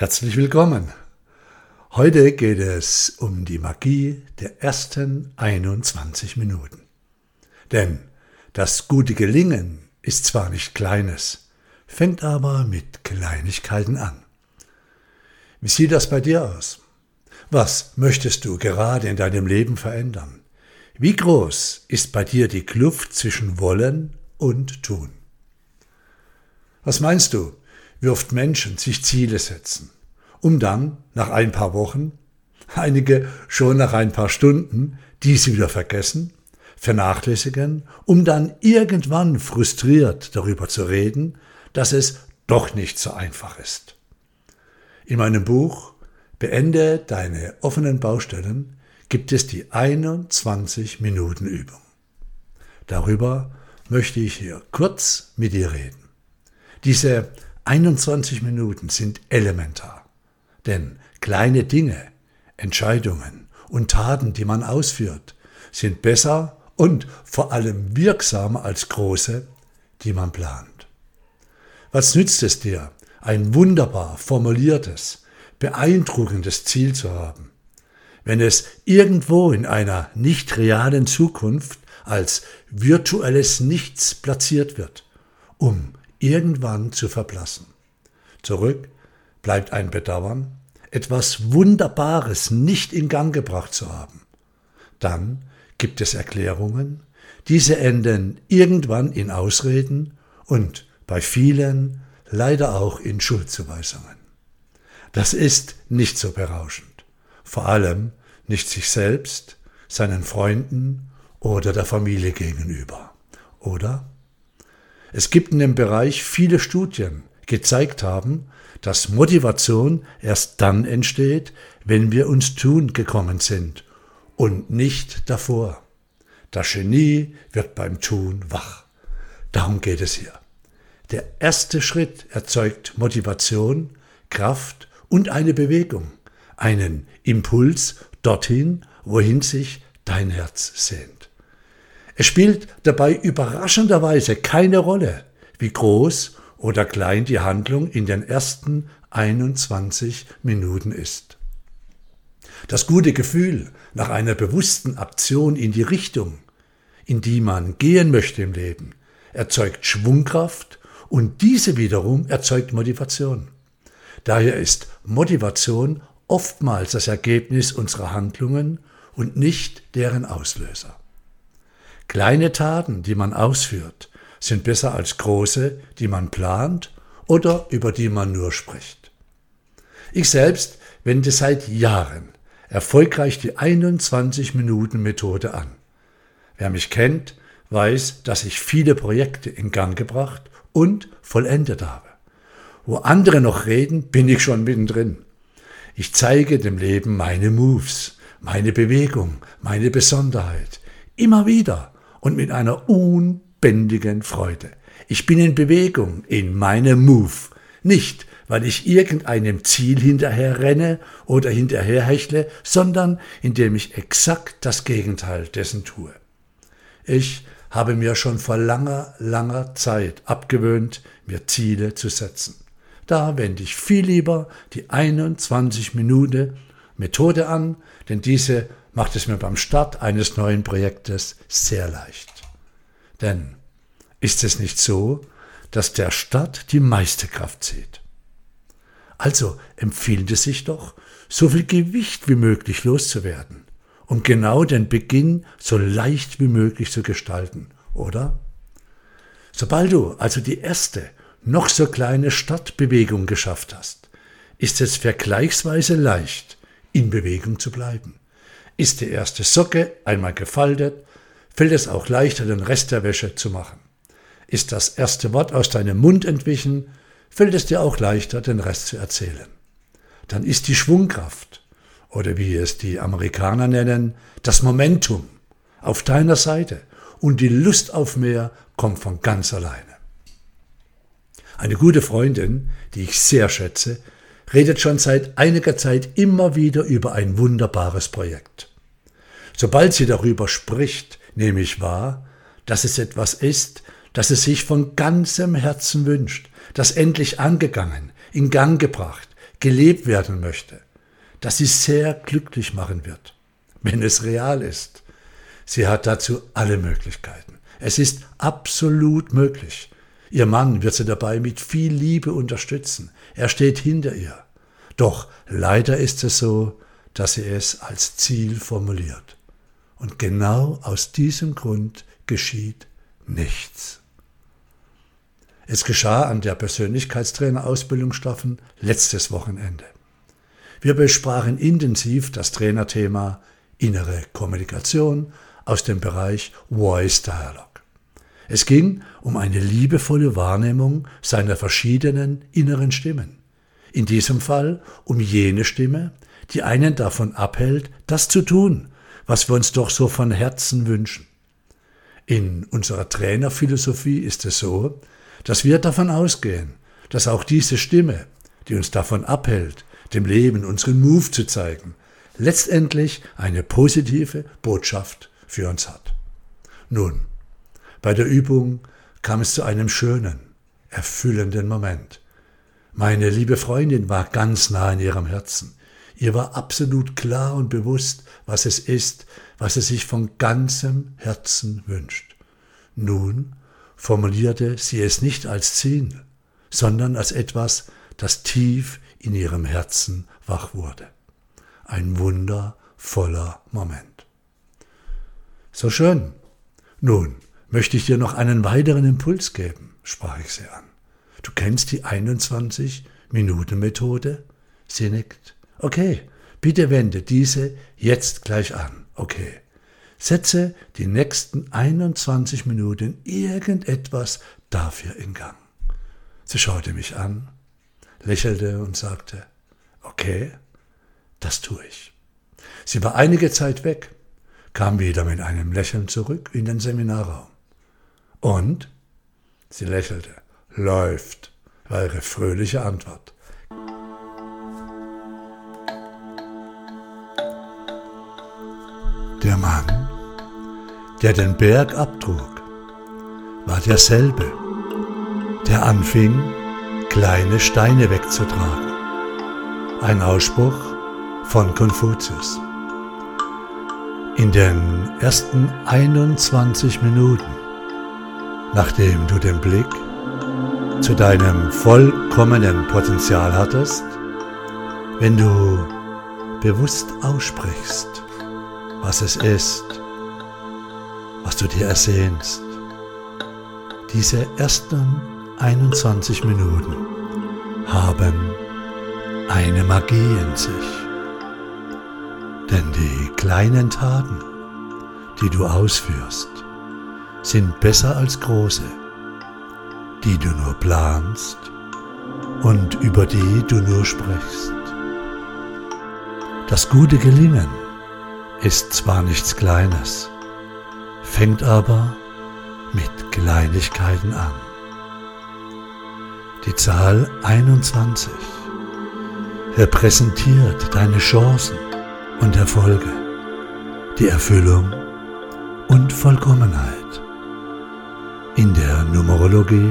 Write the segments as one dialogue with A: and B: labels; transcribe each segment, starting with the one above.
A: Herzlich willkommen. Heute geht es um die Magie der ersten 21 Minuten. Denn das gute Gelingen ist zwar nicht Kleines, fängt aber mit Kleinigkeiten an. Wie sieht das bei dir aus? Was möchtest du gerade in deinem Leben verändern? Wie groß ist bei dir die Kluft zwischen Wollen und Tun? Was meinst du, wie oft Menschen sich Ziele setzen, um dann nach ein paar Wochen, einige schon nach ein paar Stunden, diese wieder vergessen, vernachlässigen, um dann irgendwann frustriert darüber zu reden, dass es doch nicht so einfach ist. In meinem Buch Beende deine offenen Baustellen gibt es die 21 Minuten Übung. Darüber möchte ich hier kurz mit dir reden. Diese 21 Minuten sind elementar. Denn kleine Dinge, Entscheidungen und Taten, die man ausführt, sind besser und vor allem wirksamer als große, die man plant. Was nützt es dir, ein wunderbar formuliertes, beeindruckendes Ziel zu haben, wenn es irgendwo in einer nicht realen Zukunft als virtuelles Nichts platziert wird, um irgendwann zu verblassen. Zurück bleibt ein Bedauern, etwas Wunderbares nicht in Gang gebracht zu haben. Dann gibt es Erklärungen, diese enden irgendwann in Ausreden und bei vielen leider auch in Schuldzuweisungen. Das ist nicht so berauschend, vor allem nicht sich selbst, seinen Freunden oder der Familie gegenüber, oder? Es gibt in dem Bereich viele Studien, gezeigt haben, dass Motivation erst dann entsteht, wenn wir uns tun gekommen sind und nicht davor. Das Genie wird beim Tun wach. Darum geht es hier. Der erste Schritt erzeugt Motivation, Kraft und eine Bewegung, einen Impuls dorthin, wohin sich dein Herz sehnt. Es spielt dabei überraschenderweise keine Rolle, wie groß oder klein die Handlung in den ersten 21 Minuten ist. Das gute Gefühl nach einer bewussten Aktion in die Richtung, in die man gehen möchte im Leben, erzeugt Schwungkraft und diese wiederum erzeugt Motivation. Daher ist Motivation oftmals das Ergebnis unserer Handlungen und nicht deren Auslöser. Kleine Taten, die man ausführt, sind besser als große, die man plant oder über die man nur spricht. Ich selbst wende seit Jahren erfolgreich die 21 Minuten Methode an. Wer mich kennt, weiß, dass ich viele Projekte in Gang gebracht und vollendet habe. Wo andere noch reden, bin ich schon mittendrin. Ich zeige dem Leben meine Moves, meine Bewegung, meine Besonderheit. Immer wieder und mit einer un bändigen Freude. Ich bin in Bewegung, in meinem Move. Nicht, weil ich irgendeinem Ziel hinterher renne oder hinterher hechle, sondern indem ich exakt das Gegenteil dessen tue. Ich habe mir schon vor langer, langer Zeit abgewöhnt, mir Ziele zu setzen. Da wende ich viel lieber die 21 Minuten Methode an, denn diese macht es mir beim Start eines neuen Projektes sehr leicht. Denn ist es nicht so, dass der Stadt die meiste Kraft zieht? Also empfiehlt es sich doch, so viel Gewicht wie möglich loszuwerden und genau den Beginn so leicht wie möglich zu gestalten, oder? Sobald du also die erste, noch so kleine Stadtbewegung geschafft hast, ist es vergleichsweise leicht, in Bewegung zu bleiben. Ist die erste Socke einmal gefaltet, fällt es auch leichter, den Rest der Wäsche zu machen. Ist das erste Wort aus deinem Mund entwichen, fällt es dir auch leichter, den Rest zu erzählen. Dann ist die Schwungkraft, oder wie es die Amerikaner nennen, das Momentum auf deiner Seite und die Lust auf mehr kommt von ganz alleine. Eine gute Freundin, die ich sehr schätze, redet schon seit einiger Zeit immer wieder über ein wunderbares Projekt. Sobald sie darüber spricht, nehme ich wahr, dass es etwas ist, das es sich von ganzem Herzen wünscht, das endlich angegangen, in Gang gebracht, gelebt werden möchte, das sie sehr glücklich machen wird, wenn es real ist. Sie hat dazu alle Möglichkeiten. Es ist absolut möglich. Ihr Mann wird sie dabei mit viel Liebe unterstützen. Er steht hinter ihr. Doch leider ist es so, dass sie es als Ziel formuliert. Und genau aus diesem Grund geschieht nichts. Es geschah an der Persönlichkeitstrainerausbildung Staffen letztes Wochenende. Wir besprachen intensiv das Trainerthema innere Kommunikation aus dem Bereich Voice Dialogue. Es ging um eine liebevolle Wahrnehmung seiner verschiedenen inneren Stimmen. In diesem Fall um jene Stimme, die einen davon abhält, das zu tun, was wir uns doch so von Herzen wünschen. In unserer Trainerphilosophie ist es so, dass wir davon ausgehen, dass auch diese Stimme, die uns davon abhält, dem Leben unseren Move zu zeigen, letztendlich eine positive Botschaft für uns hat. Nun, bei der Übung kam es zu einem schönen, erfüllenden Moment. Meine liebe Freundin war ganz nah in ihrem Herzen. Ihr war absolut klar und bewusst, was es ist, was sie sich von ganzem Herzen wünscht. Nun formulierte sie es nicht als Ziel, sondern als etwas, das tief in ihrem Herzen wach wurde. Ein wundervoller Moment. So schön. Nun möchte ich dir noch einen weiteren Impuls geben, sprach ich sie an. Du kennst die 21-Minuten-Methode? Sie nickt. Okay, bitte wende diese jetzt gleich an. Okay. Setze die nächsten 21 Minuten irgendetwas dafür in Gang. Sie schaute mich an, lächelte und sagte, okay, das tue ich. Sie war einige Zeit weg, kam wieder mit einem Lächeln zurück in den Seminarraum. Und? Sie lächelte. Läuft, war ihre fröhliche Antwort. Der Mann, der den Berg abtrug, war derselbe, der anfing, kleine Steine wegzutragen. Ein Ausspruch von Konfuzius. In den ersten 21 Minuten, nachdem du den Blick zu deinem vollkommenen Potenzial hattest, wenn du bewusst aussprichst, was es ist, was du dir ersehnst. Diese ersten 21 Minuten haben eine Magie in sich. Denn die kleinen Taten, die du ausführst, sind besser als große, die du nur planst und über die du nur sprichst. Das gute Gelingen ist zwar nichts Kleines, fängt aber mit Kleinigkeiten an. Die Zahl 21 repräsentiert deine Chancen und Erfolge, die Erfüllung und Vollkommenheit. In der Numerologie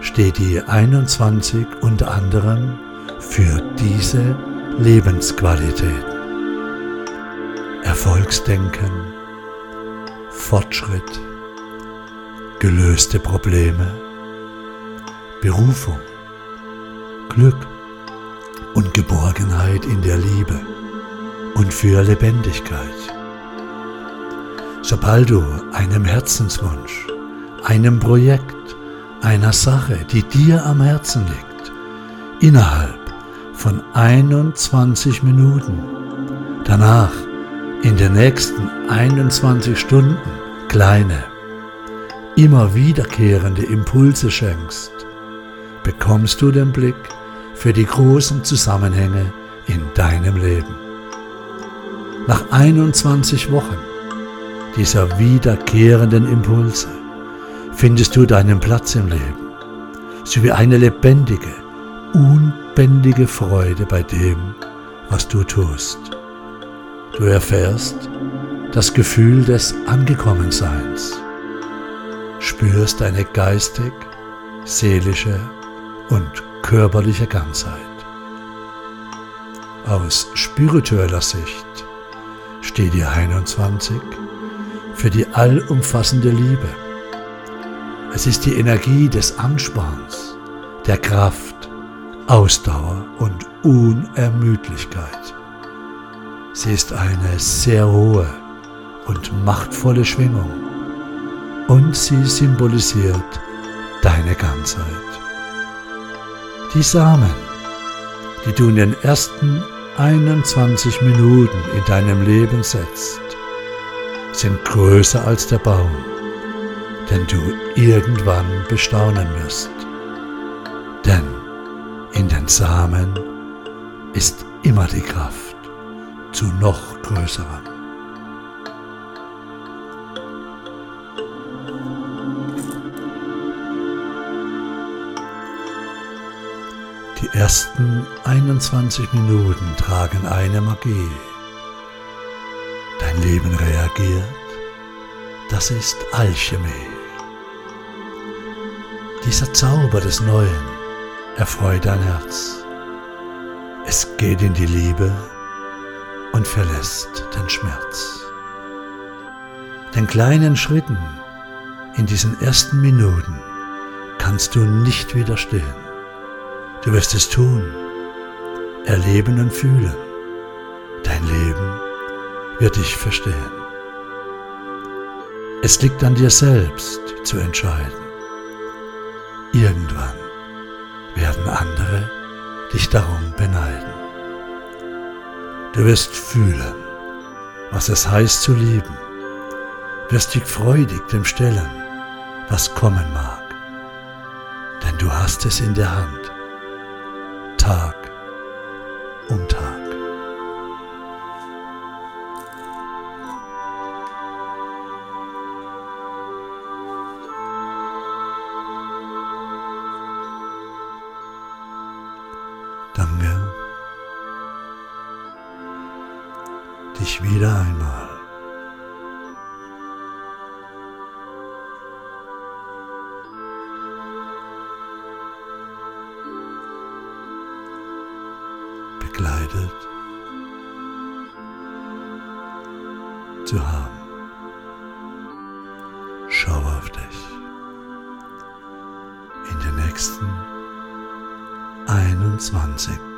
A: steht die 21 unter anderem für diese Lebensqualität. Erfolgsdenken, Fortschritt, gelöste Probleme, Berufung, Glück und Geborgenheit in der Liebe und für Lebendigkeit. Sobald du einem Herzenswunsch, einem Projekt, einer Sache, die dir am Herzen liegt, innerhalb von 21 Minuten danach in den nächsten 21 Stunden kleine, immer wiederkehrende Impulse schenkst, bekommst du den Blick für die großen Zusammenhänge in deinem Leben. Nach 21 Wochen dieser wiederkehrenden Impulse findest du deinen Platz im Leben, sowie eine lebendige, unbändige Freude bei dem, was du tust. Du erfährst das Gefühl des Angekommenseins, spürst deine geistig, seelische und körperliche Ganzheit. Aus spiritueller Sicht steht die 21 für die allumfassende Liebe. Es ist die Energie des Ansporns, der Kraft, Ausdauer und Unermüdlichkeit. Sie ist eine sehr hohe und machtvolle Schwingung und sie symbolisiert deine Ganzheit. Die Samen, die du in den ersten 21 Minuten in deinem Leben setzt, sind größer als der Baum, den du irgendwann bestaunen wirst. Denn in den Samen ist immer die Kraft zu noch größerem. Die ersten 21 Minuten tragen eine Magie. Dein Leben reagiert, das ist Alchemie. Dieser Zauber des Neuen erfreut dein Herz. Es geht in die Liebe und verlässt den Schmerz. Den kleinen Schritten in diesen ersten Minuten kannst du nicht widerstehen. Du wirst es tun, erleben und fühlen. Dein Leben wird dich verstehen. Es liegt an dir selbst zu entscheiden. Irgendwann werden andere dich darum beneiden. Du wirst fühlen, was es heißt zu lieben, wirst dich freudig dem stellen, was kommen mag, denn du hast es in der Hand. Tag um Tag. Danke, dich wieder einmal. Begleitet. Zu haben. Schau auf dich. In den nächsten 21 Minuten.